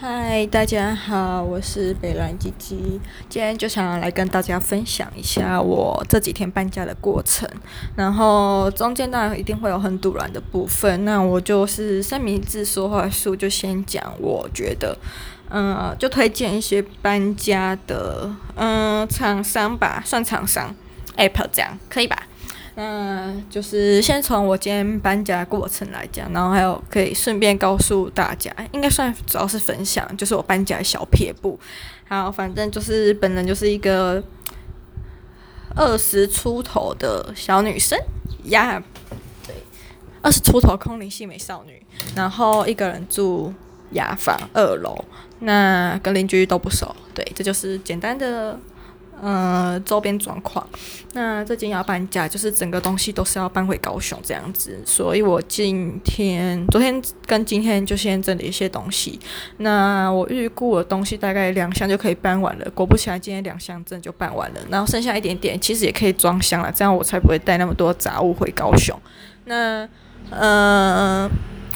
嗨，大家好，我是北兰鸡鸡，今天就想要来跟大家分享一下我这几天搬家的过程，然后中间当然一定会有很突然的部分，那我就是三明治说话术，就先讲，我觉得，嗯，就推荐一些搬家的，嗯，厂商吧，算厂商，Apple 这样可以吧？那，就是先从我今天搬家过程来讲，然后还有可以顺便告诉大家，应该算主要是分享，就是我搬家的小撇步。好，反正就是本人就是一个二十出头的小女生呀对，二十出头空灵系美少女，然后一个人住雅房二楼，那跟邻居都不熟，对，这就是简单的。呃，周边状况。那这间要搬家，就是整个东西都是要搬回高雄这样子，所以我今天、昨天跟今天就先整理一些东西。那我预估的东西大概两箱就可以搬完了，果不其然，今天两箱真就搬完了。然后剩下一点点，其实也可以装箱了，这样我才不会带那么多杂物回高雄。那呃，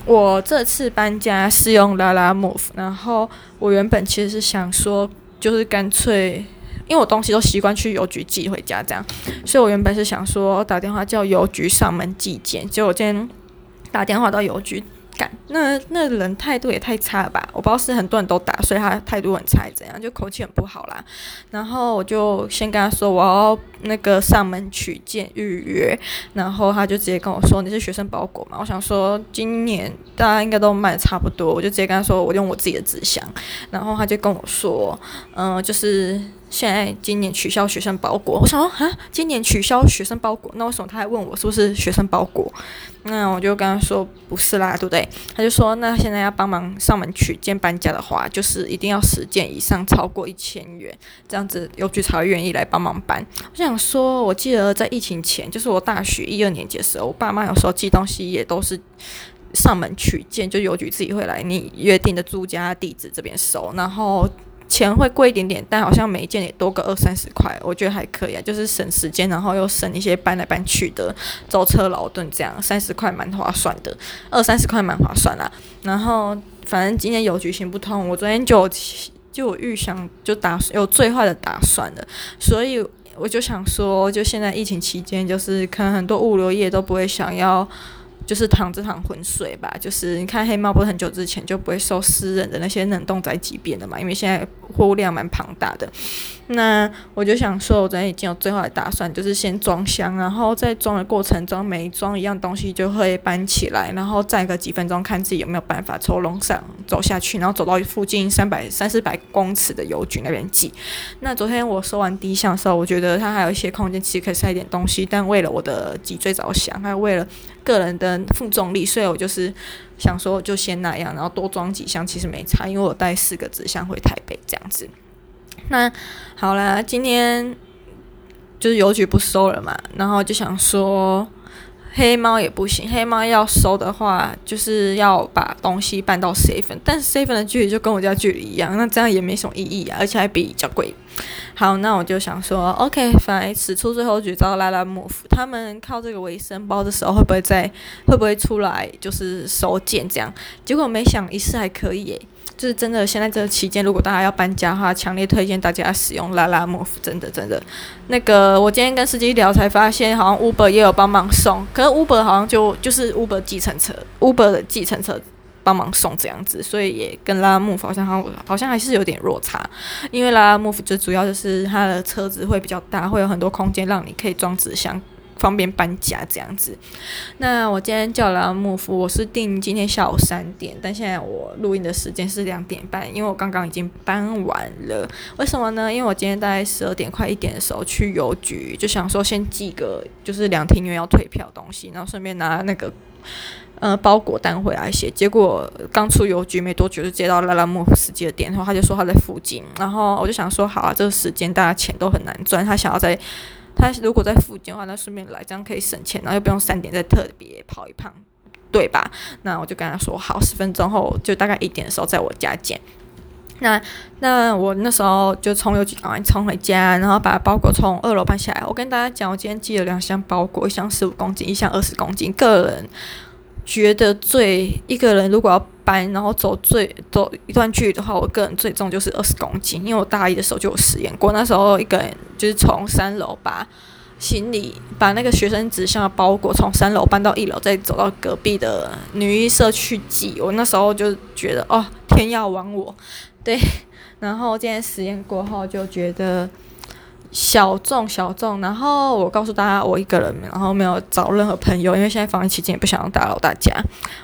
我这次搬家是用拉拉 move，然后我原本其实是想说，就是干脆。因为我东西都习惯去邮局寄回家，这样，所以我原本是想说打电话叫邮局上门寄件，结果今天打电话到邮局。那那人态度也太差了吧！我不知道是很多人都打，所以他态度很差，怎样就口气很不好啦。然后我就先跟他说我要那个上门取件预约，然后他就直接跟我说，你是学生包裹嘛？我想说今年大家应该都卖的差不多，我就直接跟他说我用我自己的纸箱。然后他就跟我说，嗯、就是现在今年取消学生包裹。我想说啊，今年取消学生包裹，那为什么他还问我是不是学生包裹？那我就跟他说不是啦，对不对？他就说那现在要帮忙上门取件搬家的话，就是一定要十件以上超过一千元，这样子邮局才会愿意来帮忙搬。我想说，我记得在疫情前，就是我大学一二年级的时候，我爸妈有时候寄东西也都是上门取件，就邮局自己会来你约定的住家地址这边收，然后。钱会贵一点点，但好像每一件也多个二三十块，我觉得还可以啊，就是省时间，然后又省一些搬来搬去的舟车劳顿，这样三十块蛮划算的，二三十块蛮划算啦。然后反正今天邮局行不通，我昨天就就预想就打有最坏的打算了，所以我就想说，就现在疫情期间，就是可能很多物流业都不会想要。就是淌这趟浑水吧，就是你看黑猫不是很久之前就不会收私人的那些冷冻宅急便的嘛，因为现在货物量蛮庞大的。那我就想说，我昨天已经有最后的打算，就是先装箱，然后在装的过程中，每装一样东西就会搬起来，然后再隔几分钟看自己有没有办法从楼上走下去，然后走到附近三百三四百公尺的邮局那边寄。那昨天我收完第一箱的时候，我觉得它还有一些空间，其实可以塞一点东西，但为了我的脊椎着想，还有为了个人的负重力，所以我就是想说就先那样，然后多装几箱，其实没差，因为我带四个纸箱回台北这样子。那好啦，今天就是邮局不收了嘛，然后就想说黑猫也不行，黑猫要收的话，就是要把东西搬到 seven，但是 seven 的距离就跟我家距离一样，那这样也没什么意义啊，而且还比较贵。好，那我就想说，OK，反正使出最后绝招，Lalamove，他们靠这个为生，包的时候会不会再会不会出来就是收件这样？结果没想一试还可以耶。是真的，现在这个期间，如果大家要搬家的话，强烈推荐大家使用 Lalamove，真的真的。那个我今天跟司机聊才发现，好像 Uber 也有帮忙送，可是 Uber 好像就就是 Uber 计程车，Uber 的计程车帮忙送这样子，所以也跟 Lalamove 好像好好像还是有点落差，因为 Lalamove 最主要就是它的车子会比较大，会有很多空间让你可以装纸箱。方便搬家这样子，那我今天叫了木夫，我是订今天下午三点，但现在我录音的时间是两点半，因为我刚刚已经搬完了。为什么呢？因为我今天大概十二点快一点的时候去邮局，就想说先寄个就是两厅院要退票东西，然后顺便拿那个呃包裹单回来写。结果刚出邮局没多久就接到拉拉木夫司机的电话，他就说他在附近，然后我就想说好啊，这个时间大家钱都很难赚，他想要在。他如果在附近的话，那顺便来，这样可以省钱，然后又不用三点再特别跑一趟，对吧？那我就跟他说好，十分钟后就大概一点的时候在我家见。那那我那时候就从邮局赶快冲回家，然后把包裹从二楼搬下来。我跟大家讲，我今天寄了两箱包裹，一箱十五公斤，一箱二十公斤。个人觉得最一个人如果要搬，然后走最走一段距离的话，我个人最重就是二十公斤，因为我大一的时候就有实验过，那时候一个人就是从三楼把行李把那个学生纸箱的包裹从三楼搬到一楼，再走到隔壁的女医社去寄。我那时候就觉得哦，天要亡我，对。然后今天实验过后就觉得。小众小众，然后我告诉大家，我一个人，然后没有找任何朋友，因为现在防疫期间也不想要打扰大家。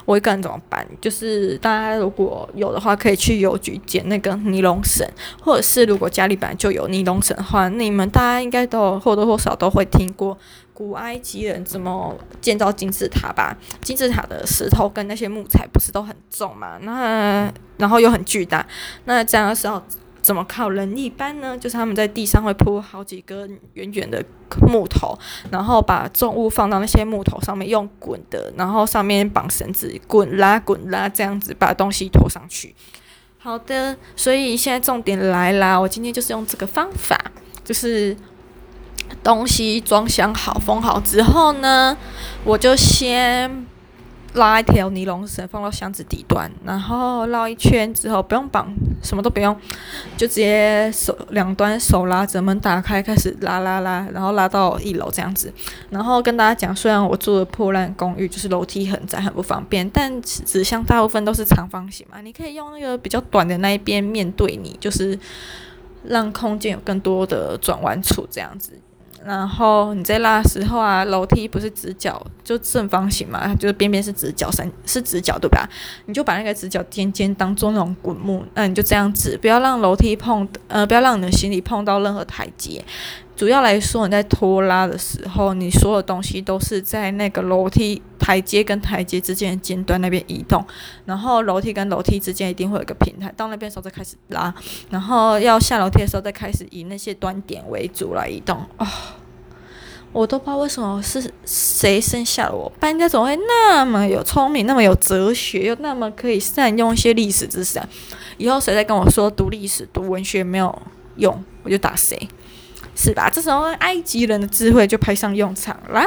我一个人怎么办？就是大家如果有的话，可以去邮局捡那个尼龙绳，或者是如果家里本来就有尼龙绳的话，你们大家应该都或多或少都会听过古埃及人怎么建造金字塔吧？金字塔的石头跟那些木材不是都很重嘛？那然后又很巨大，那这样的时候。怎么靠人力搬呢？就是他们在地上会铺好几根圆圆的木头，然后把重物放到那些木头上面，用滚的，然后上面绑绳子，滚拉滚拉，这样子把东西拖上去。好的，所以现在重点来啦，我今天就是用这个方法，就是东西装箱好封好之后呢，我就先。拉一条尼龙绳放到箱子底端，然后绕一圈之后不用绑，什么都不用，就直接手两端手拉着门打开，开始拉拉拉，然后拉到一楼这样子。然后跟大家讲，虽然我住的破烂公寓，就是楼梯很窄很不方便，但纸箱大部分都是长方形嘛，你可以用那个比较短的那一边面对你，就是让空间有更多的转弯处这样子。然后你在拉的时候啊，楼梯不是直角就正方形嘛，就是边边是直角，三是直角对吧？你就把那个直角尖尖当做那种滚木，那你就这样子，不要让楼梯碰，呃，不要让你的行李碰到任何台阶。主要来说，你在拖拉的时候，你所有东西都是在那个楼梯台阶跟台阶之间的尖端那边移动，然后楼梯跟楼梯之间一定会有一个平台，到那边时候再开始拉，然后要下楼梯的时候再开始以那些端点为主来移动。哦，我都不知道为什么是谁生下了我，搬家总会那么有聪明，那么有哲学，又那么可以善用一些历史知识？以后谁再跟我说读历史、读文学没有用，我就打谁。是吧？这时候埃及人的智慧就派上用场了。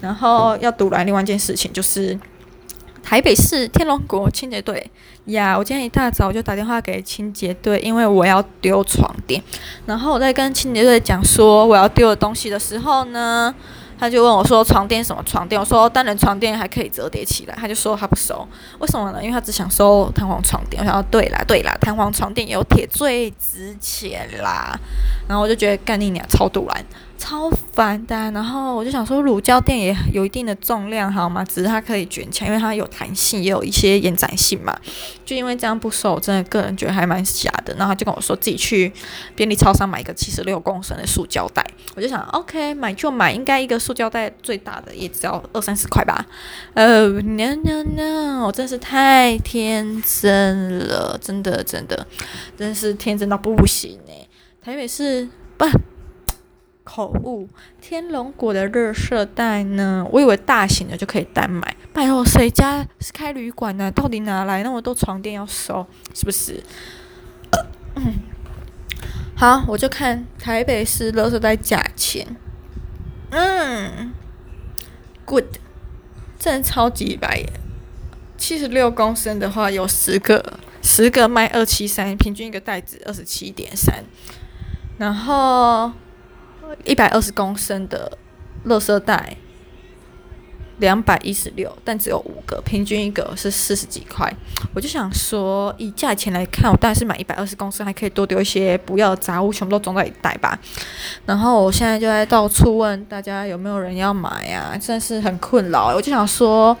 然后要读来另外一件事情，就是台北市天龙国清洁队呀。我今天一大早就打电话给清洁队，因为我要丢床垫。然后我在跟清洁队讲说我要丢的东西的时候呢，他就问我说：“床垫什么床垫？”我说：“单人床垫还可以折叠起来。”他就说他不收，为什么呢？因为他只想收弹簧床垫。我想要：“对啦，对啦，弹簧床垫有铁最值钱啦。”然后我就觉得干你娘超赌烂。超烦的，然后我就想说，乳胶垫也有一定的重量，好吗？只是它可以卷起来，因为它有弹性，也有一些延展性嘛。就因为这样不收，我真的个人觉得还蛮假的。然后他就跟我说，自己去便利超商买一个七十六公升的塑胶袋。我就想，OK，买就买，应该一个塑胶袋最大的也只要二三十块吧。呃，no no no，我真是太天真了，真的真的，真是天真到不行哎、欸！台北市不。口误，天龙果的垃圾袋呢？我以为大型的就可以单买。拜托，谁家是开旅馆呢？到底哪来那么多床垫要收？是不是？好，我就看台北市垃圾袋价钱。嗯，good，真的超级白耶！七十六公升的话，有十个，十个卖二七三，平均一个袋子二十七点三，然后。一百二十公升的垃圾袋，两百一十六，但只有五个，平均一个是四十几块。我就想说，以价钱来看，我当然是买一百二十公升，还可以多丢一些不要的杂物，全部都装在一袋吧。然后我现在就在到处问大家有没有人要买呀，真的是很困扰。我就想说，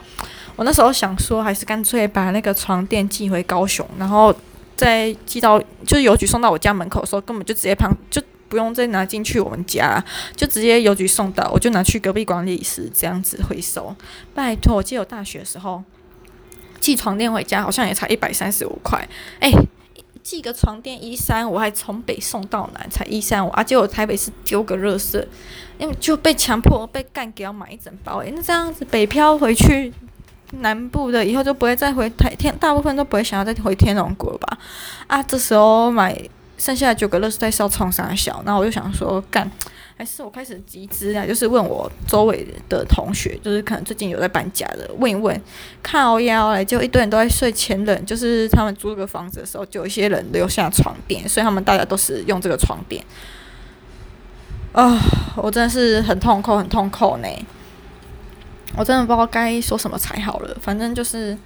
我那时候想说，还是干脆把那个床垫寄回高雄，然后再寄到就是邮局送到我家门口的时候，根本就直接旁就。不用再拿进去我们家，就直接邮局送到，我就拿去隔壁管理室这样子回收。拜托，我记得我大学的时候寄床垫回家好像也才一百三十五块，哎，寄个床垫一三，我还从北送到南才一三五，而且我台北市丢个垃圾，因为就被强迫被干给要买一整包，哎，那这样子北漂回去南部的以后就不会再回台天，大部分都不会想要再回天龙国吧？啊，这时候买。剩下的九个垃圾袋是要冲三小，然后我就想说干，还是我开始集资啊，就是问我周围的同学，就是可能最近有在搬家的，问一问，靠腰来，就一堆人都在睡前冷，就是他们租个房子的时候，就有一些人留下床垫，所以他们大家都是用这个床垫。啊、哦，我真的是很痛苦，很痛苦呢。我真的不知道该说什么才好了，反正就是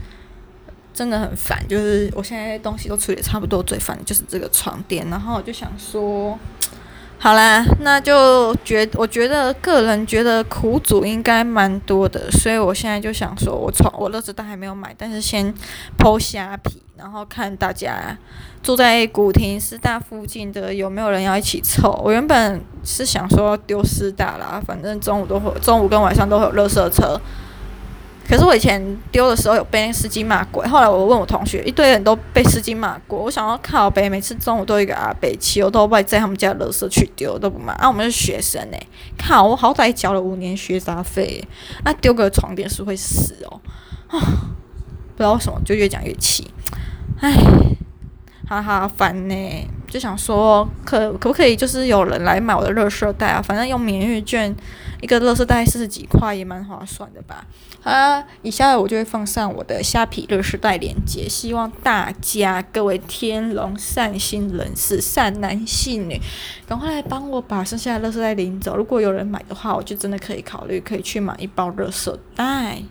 真的很烦。就是我现在东西都处理差不多，最烦的就是这个床垫。然后我就想说，好啦，那就觉我觉得个人觉得苦主应该蛮多的，所以我现在就想说，我床我乐子都还没有买，但是先剖虾皮，然后看大家住在古亭师大附近的有没有人要一起凑。我原本是想说丢师大啦，反正中午都会，中午跟晚上都会有垃圾车。可是我以前丢的时候有被那司机骂过，后来我问我同学，一堆人都被司机骂过。我想要靠北，每次中午都有一个阿伯骑欧兜拜在他们家垃圾去丢都不骂。啊，我们是学生呢，靠，我好歹交了五年学杂费，那丢个床垫是会死哦。啊，不知道为什么就越讲越气。唉，哈哈，烦呢，就想说，可可不可以就是有人来买我的热色袋啊？反正用免运券，一个热色袋四十几块，也蛮划算的吧？好啦，以下我就会放上我的虾皮热色袋链接，希望大家各位天龙善心人士、善男信女，赶快来帮我把剩下的热色袋领走。如果有人买的话，我就真的可以考虑可以去买一包热色袋。